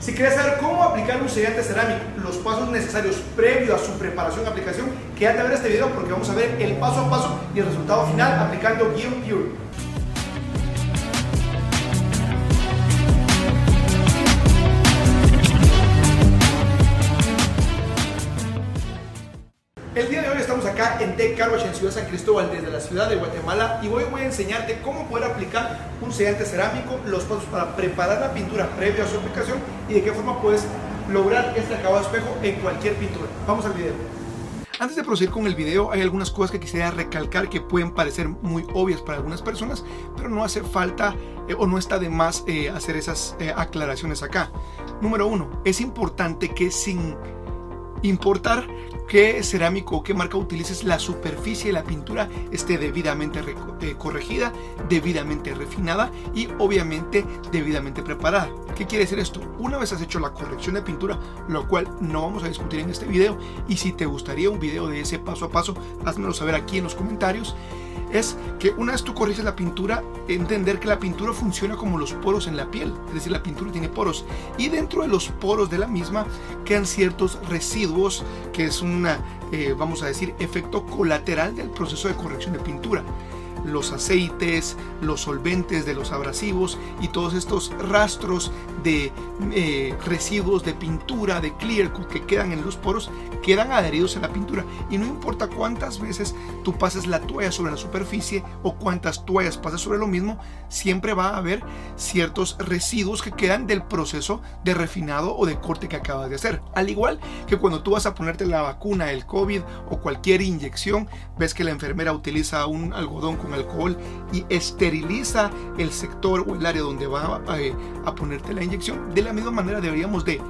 Si quieres saber cómo aplicar un sellante cerámico, los pasos necesarios previo a su preparación y aplicación, quédate a ver este video porque vamos a ver el paso a paso y el resultado final aplicando Gear Pure. Acá en Ciudad San Cristóbal, desde la ciudad de Guatemala, y hoy voy a enseñarte cómo poder aplicar un sellante cerámico, los pasos para preparar la pintura previa a su aplicación y de qué forma puedes lograr este acabado de espejo en cualquier pintura. Vamos al video. Antes de proceder con el video, hay algunas cosas que quisiera recalcar que pueden parecer muy obvias para algunas personas, pero no hace falta eh, o no está de más eh, hacer esas eh, aclaraciones acá. Número uno, es importante que sin importar qué cerámico o qué marca utilices, la superficie de la pintura esté debidamente eh, corregida, debidamente refinada y obviamente debidamente preparada. ¿Qué quiere decir esto? Una vez has hecho la corrección de pintura, lo cual no vamos a discutir en este video, y si te gustaría un video de ese paso a paso, házmelo saber aquí en los comentarios es que una vez tú corriges la pintura, entender que la pintura funciona como los poros en la piel, es decir, la pintura tiene poros y dentro de los poros de la misma quedan ciertos residuos que es una, eh, vamos a decir, efecto colateral del proceso de corrección de pintura los aceites, los solventes de los abrasivos y todos estos rastros de eh, residuos de pintura, de clear coat que quedan en los poros, quedan adheridos a la pintura. Y no importa cuántas veces tú pases la toalla sobre la superficie o cuántas toallas pases sobre lo mismo, siempre va a haber ciertos residuos que quedan del proceso de refinado o de corte que acabas de hacer. Al igual que cuando tú vas a ponerte la vacuna del COVID o cualquier inyección, ves que la enfermera utiliza un algodón con alcohol y esteriliza el sector o el área donde va a, eh, a ponerte la inyección. De la misma manera deberíamos de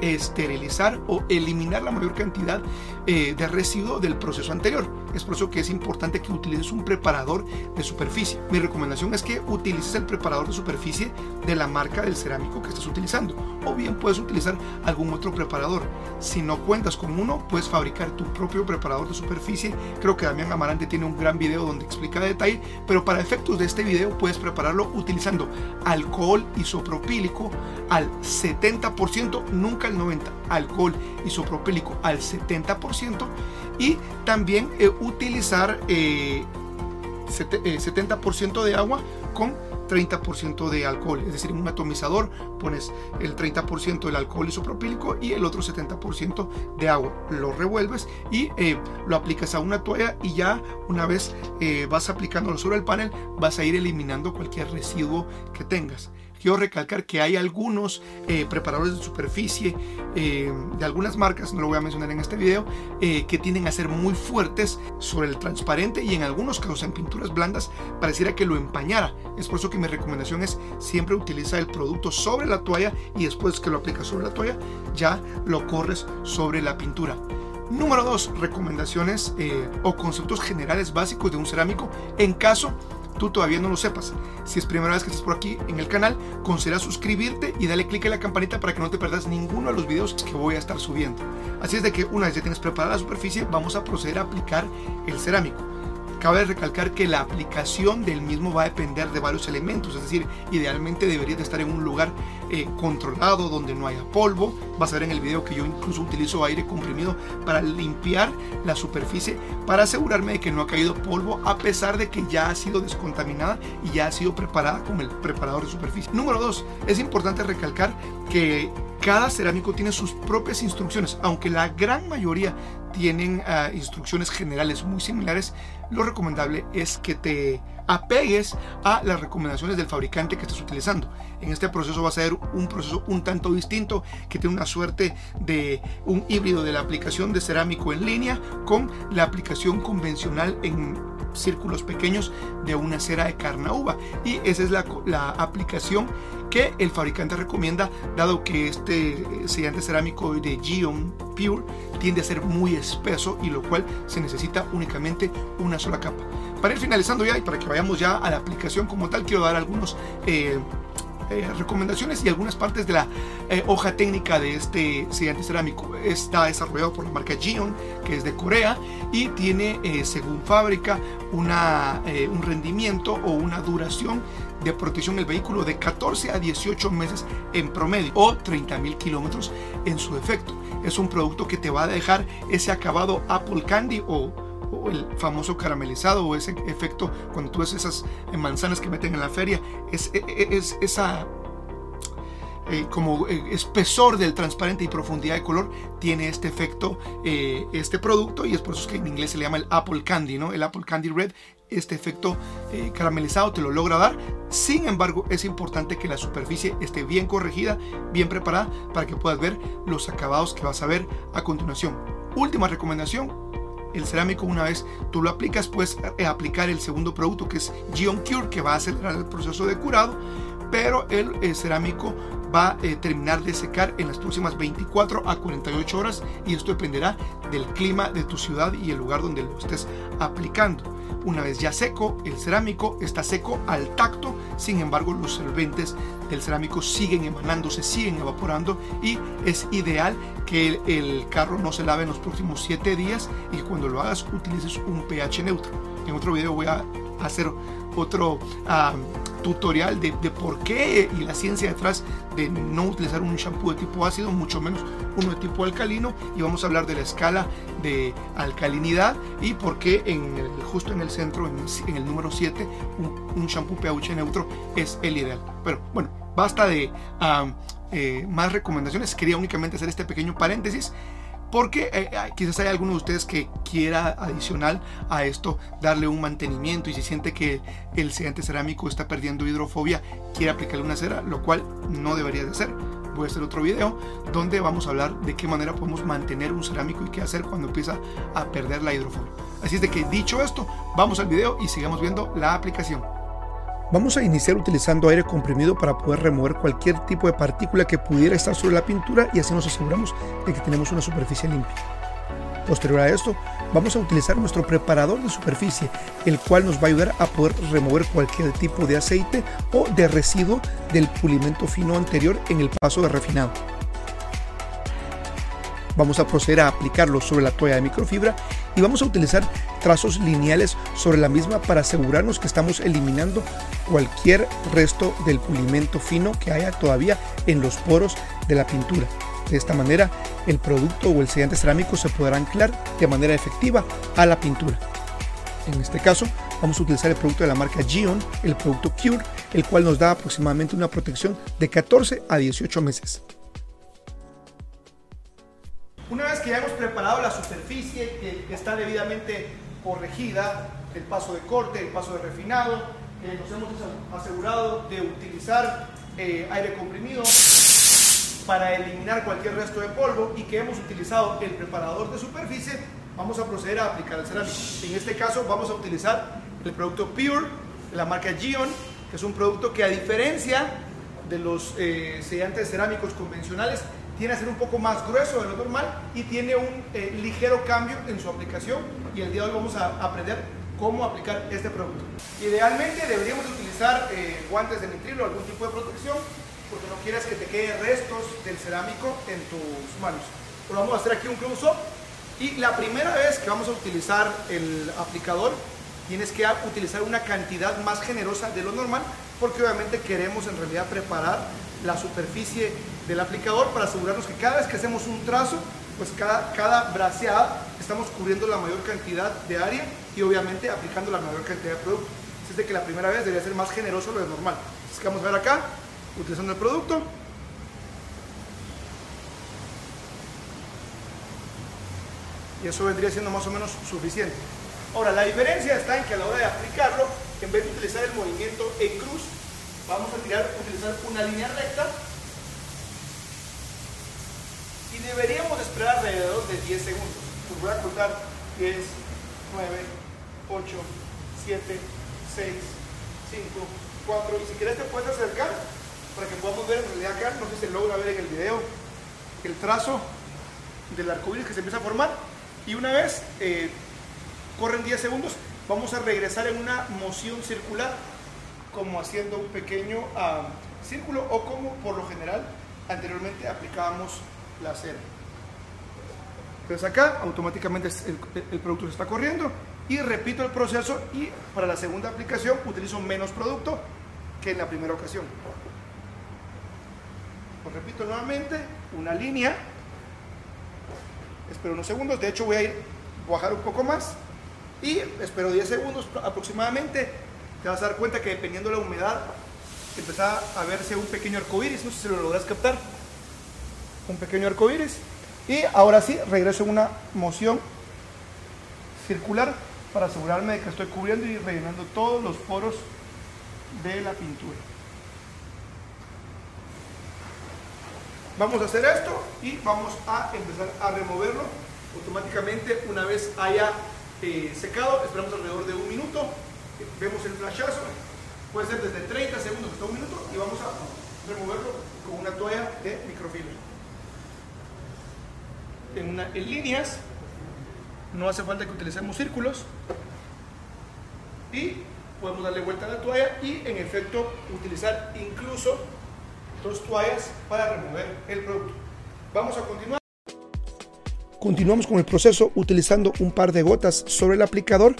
esterilizar o eliminar la mayor cantidad eh, de residuo del proceso anterior. Es por eso que es importante que utilices un preparador de superficie. Mi recomendación es que utilices el preparador de superficie de la marca del cerámico que estés utilizando o bien puedes utilizar algún otro preparador. Si no cuentas con uno, puedes fabricar tu propio preparador de superficie. Creo que Damián Amarante tiene un gran video donde explica detalle, pero para efectos de este video puedes prepararlo utilizando alcohol isopropílico al 70%, nunca 90, alcohol isopropílico al 70% y también eh, utilizar 70% eh, eh, de agua con 30% de alcohol, es decir, en un atomizador pones el 30% del alcohol isopropílico y el otro 70% de agua. Lo revuelves y lo aplicas a una toalla y ya una vez vas aplicándolo sobre el panel vas a ir eliminando cualquier residuo que tengas. Quiero recalcar que hay algunos eh, preparadores de superficie eh, de algunas marcas, no lo voy a mencionar en este video, eh, que tienden a ser muy fuertes sobre el transparente y en algunos casos en pinturas blandas pareciera que lo empañara. Es por eso que mi recomendación es siempre utilizar el producto sobre la toalla y después que lo aplicas sobre la toalla ya lo corres sobre la pintura. Número 2. Recomendaciones o conceptos generales básicos de un cerámico en caso tú todavía no lo sepas. Si es primera vez que estás por aquí en el canal, considera suscribirte y dale click en la campanita para que no te pierdas ninguno de los videos que voy a estar subiendo. Así es de que una vez ya tienes preparada la superficie, vamos a proceder a aplicar el cerámico. Cabe recalcar que la aplicación del mismo va a depender de varios elementos, es decir, idealmente debería de estar en un lugar eh, controlado donde no haya polvo. Vas a ver en el video que yo incluso utilizo aire comprimido para limpiar la superficie, para asegurarme de que no ha caído polvo a pesar de que ya ha sido descontaminada y ya ha sido preparada con el preparador de superficie. Número 2. Es importante recalcar que cada cerámico tiene sus propias instrucciones, aunque la gran mayoría tienen ah, instrucciones generales muy similares, lo recomendable es que te apegues a las recomendaciones del fabricante que estés utilizando. En este proceso va a ser un proceso un tanto distinto que tiene una suerte de un híbrido de la aplicación de cerámico en línea con la aplicación convencional en círculos pequeños de una cera de carnauba y esa es la, aplicación que el fabricante recomienda dado que este sellante cerámico de Geon Pure tiende a ser muy espeso y lo cual se necesita únicamente una sola capa. Para ir finalizando ya y para que vayamos ya a la aplicación como tal, quiero dar algunos eh, eh, recomendaciones y algunas partes de la eh, hoja técnica de este sellante cerámico. Está desarrollado por la marca Gion, que es de Corea, y tiene, según fábrica, una, un rendimiento o una duración de protección del vehículo de 14 a 18 meses en promedio o 30 mil kilómetros en su efecto. Es un producto que te va a dejar ese acabado Apple Candy o, el famoso caramelizado o ese efecto cuando tú ves esas manzanas que meten en la feria. Es, e, e, es, esa eh, como eh, espesor del transparente y profundidad de color tiene este efecto eh, este producto y es por eso que en inglés se le llama el Apple Candy, ¿no? El Apple Candy Red este efecto eh, caramelizado te lo logra dar. Sin embargo, es importante que la superficie esté bien corregida, bien preparada para que puedas ver los acabados que vas a ver a continuación. Última recomendación, el cerámico una vez tú lo aplicas, puedes eh, aplicar el segundo producto que es Gion Cure que va a acelerar el proceso de curado, pero el, el cerámico va a eh, terminar de secar en las próximas 24 a 48 horas y esto dependerá del clima de tu ciudad y el lugar donde lo estés aplicando. Una vez ya seco, el cerámico está seco al tacto, sin embargo los solventes del cerámico siguen emanándose, siguen evaporando y es ideal que el, carro no se lave en los próximos 7 días y cuando lo hagas utilices un pH neutro. En otro video voy a hacer otro ah, tutorial de, por qué y la ciencia detrás de no utilizar un shampoo de tipo ácido, mucho menos uno de tipo alcalino. Y vamos a hablar de la escala de alcalinidad y por qué en justo en el centro, en, el número 7, un, shampoo pH neutro es el ideal. Pero bueno, basta de ah, eh, más recomendaciones. Quería únicamente hacer este pequeño paréntesis porque eh, quizás hay alguno de ustedes que quiera adicional a esto darle un mantenimiento y si siente que el sellante cerámico está perdiendo hidrofobia, quiere aplicarle una cera, lo cual no debería de ser. Voy a hacer otro video donde vamos a hablar de qué manera podemos mantener un cerámico y qué hacer cuando empieza a perder la hidrofobia. Así es de que dicho esto, vamos al video y sigamos viendo la aplicación. Vamos a iniciar utilizando aire comprimido para poder remover cualquier tipo de partícula que pudiera estar sobre la pintura y así nos aseguramos de que tenemos una superficie limpia. Posterior a esto, vamos a utilizar nuestro preparador de superficie, el cual nos va a ayudar a poder remover cualquier tipo de aceite o de residuo del pulimento fino anterior en el paso de refinado. Vamos a proceder a aplicarlo sobre la toalla de microfibra y vamos a utilizar trazos lineales sobre la misma para asegurarnos que estamos eliminando cualquier resto del pulimento fino que haya todavía en los poros de la pintura. De esta manera, el producto o el sellante cerámico se podrá anclar de manera efectiva a la pintura. En este caso, vamos a utilizar el producto de la marca Gion, el producto Cure, el cual nos da aproximadamente una protección de 14 a 18 meses. Una vez que ya hemos preparado la superficie que está debidamente corregida, el paso de corte, el paso de refinado, nos hemos asegurado de utilizar eh, aire comprimido para eliminar cualquier resto de polvo y que hemos utilizado el preparador de superficie, vamos a proceder a aplicar el cerámico. En este caso vamos a utilizar el producto Pure de la marca Gion, que es un producto que a diferencia de los eh, sellantes cerámicos convencionales tiene a ser un poco más grueso de lo normal y tiene un eh, ligero cambio en su aplicación y el día de hoy vamos a aprender cómo aplicar este producto. Idealmente deberíamos utilizar eh, guantes de nitrilo, algún tipo de protección, porque no quieres que te queden restos del cerámico en tus manos. Pero vamos a hacer aquí un close-up y la primera vez que vamos a utilizar el aplicador tienes que utilizar una cantidad más generosa de lo normal porque obviamente queremos en realidad preparar la superficie del aplicador para asegurarnos que cada vez que hacemos un trazo, pues cada, cada braceada estamos cubriendo la mayor cantidad de área y obviamente aplicando la mayor cantidad de producto. Es de que la primera vez debería ser más generoso lo de normal. Así que vamos a ver acá, utilizando el producto. Y eso vendría siendo más o menos suficiente. Ahora, la diferencia está en que a la hora de aplicarlo, en vez de utilizar el movimiento en cruz, vamos a tirar, utilizar una línea recta y deberíamos esperar alrededor de 10 segundos. Pues voy a contar 10, 9, 8, 7, 6, 5, 4 y si quieres te puedes acercar para que podamos ver en realidad acá, no sé si se logra ver en el video, el trazo del arco que se empieza a formar. Y una vez eh, corren 10 segundos, vamos a regresar en una moción circular como haciendo un pequeño uh, círculo o como por lo general anteriormente aplicábamos la cera. Entonces acá automáticamente el, producto se está corriendo y repito el proceso y para la segunda aplicación utilizo menos producto que en la primera ocasión. Lo repito nuevamente, una línea, espero unos segundos, de hecho voy a ir bajar un poco más y espero 10 segundos aproximadamente, te vas a dar cuenta que dependiendo de la humedad empezaba a verse un pequeño arco iris, no sé si lo logras captar, un pequeño arco iris. Y ahora sí, regreso en una moción circular para asegurarme de que estoy cubriendo y rellenando todos los poros de la pintura. Vamos a hacer esto y vamos a empezar a removerlo automáticamente una vez haya eh, secado. Esperamos alrededor de un minuto. Vemos el flashazo Puede ser desde 30 segundos hasta un minuto y vamos a removerlo con una toalla de microfibra. En, líneas, no hace falta que utilicemos círculos y podemos darle vuelta a la toalla y en efecto utilizar incluso dos toallas para remover el producto. Vamos a continuar. Continuamos con el proceso utilizando un par de gotas sobre el aplicador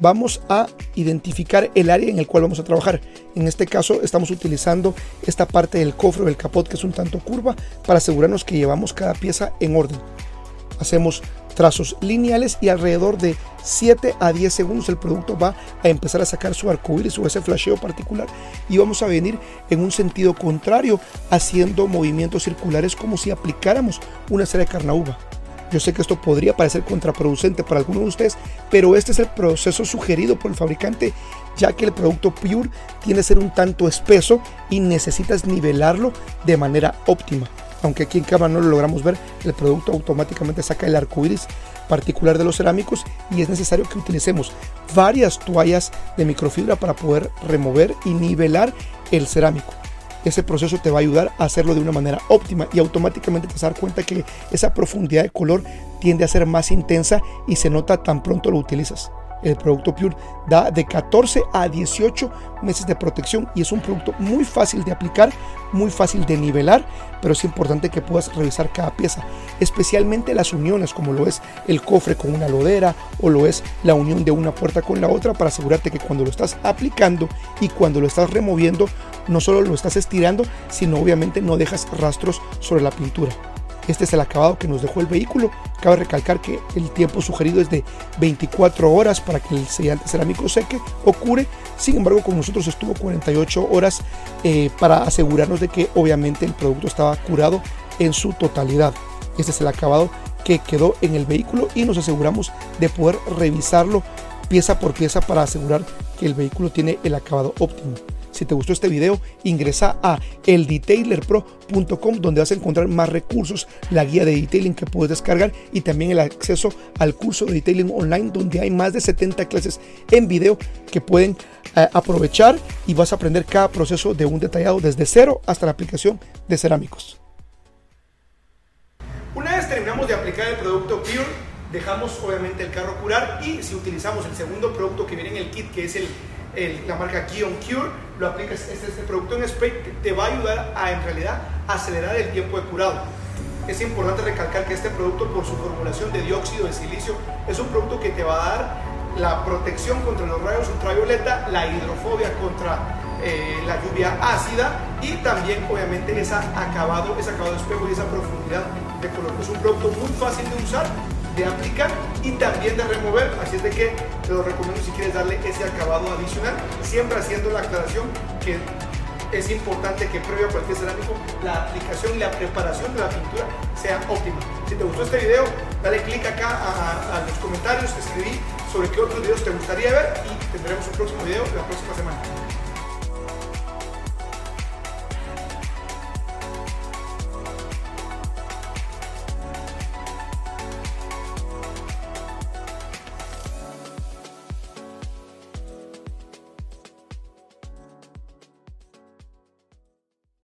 vamos a identificar el área en el cual vamos a trabajar. En este caso estamos utilizando esta parte del cofre del capot que es un tanto curva para asegurarnos que llevamos cada pieza en orden. Hacemos trazos lineales y alrededor de 7 a 10 segundos el producto va a empezar a sacar su arco iris o ese flasheo particular y vamos a venir en un sentido contrario haciendo movimientos circulares como si aplicáramos una cera de carnauba. Yo sé que esto podría parecer contraproducente para algunos de ustedes, pero este es el proceso sugerido por el fabricante, ya que el producto Pure tiene que ser un tanto espeso y necesitas nivelarlo de manera óptima. Aunque aquí en cámara no lo logramos ver, el producto automáticamente saca el arco iris particular de los cerámicos y es necesario que utilicemos varias toallas de microfibra para poder remover y nivelar el cerámico ese proceso te va a ayudar a hacerlo de una manera óptima y automáticamente te vas a dar cuenta que esa profundidad de color tiende a ser más intensa y se nota tan pronto lo utilizas. El producto Pure da de 14 a 18 meses de protección y es un producto muy fácil de aplicar, muy fácil de nivelar, pero es importante que puedas revisar cada pieza, especialmente las uniones como lo es el cofre con una lodera o lo es la unión de una puerta con la otra para asegurarte que cuando lo estás aplicando y cuando lo estás removiendo, no solo lo estás estirando, sino obviamente no dejas rastros sobre la pintura. Este es el acabado que nos dejó el vehículo. Cabe recalcar que el tiempo sugerido es de 24 horas para que el sellante cerámico seque o cure. Sin embargo, con nosotros estuvo 48 horas eh, para asegurarnos de que obviamente el producto estaba curado en su totalidad. Este es el acabado que quedó en el vehículo y nos aseguramos de poder revisarlo pieza por pieza para asegurar que el vehículo tiene el acabado óptimo. Si te gustó este video, ingresa a eldetailerpro.com donde vas a encontrar más recursos, la guía de detailing que puedes descargar y también el acceso al curso de detailing online donde hay más de 70 clases en video que pueden eh, aprovechar y vas a aprender cada proceso de un detallado desde cero hasta la aplicación de cerámicos. Una vez terminamos de aplicar el producto Pure, dejamos obviamente el carro curar y si utilizamos el segundo producto que viene en el kit que es el la marca Kion Cure, lo aplicas, este, este producto en spray te va a ayudar a en realidad acelerar el tiempo de curado. Es importante recalcar que este producto por su formulación de dióxido de silicio es un producto que te va a dar la protección contra los rayos ultravioleta, la hidrofobia contra eh, la lluvia ácida y también obviamente ese acabado, ese acabado espejo y esa profundidad de color. Es un producto muy fácil de usar de aplicar y también de remover. Así es de que te lo recomiendo si quieres darle ese acabado adicional, siempre haciendo la aclaración que es importante que previo a cualquier cerámico la aplicación y la preparación de la pintura sea óptima. Si te gustó este video, dale clic acá a, los comentarios, escribí sobre qué otros videos te gustaría ver y tendremos un próximo video la próxima semana.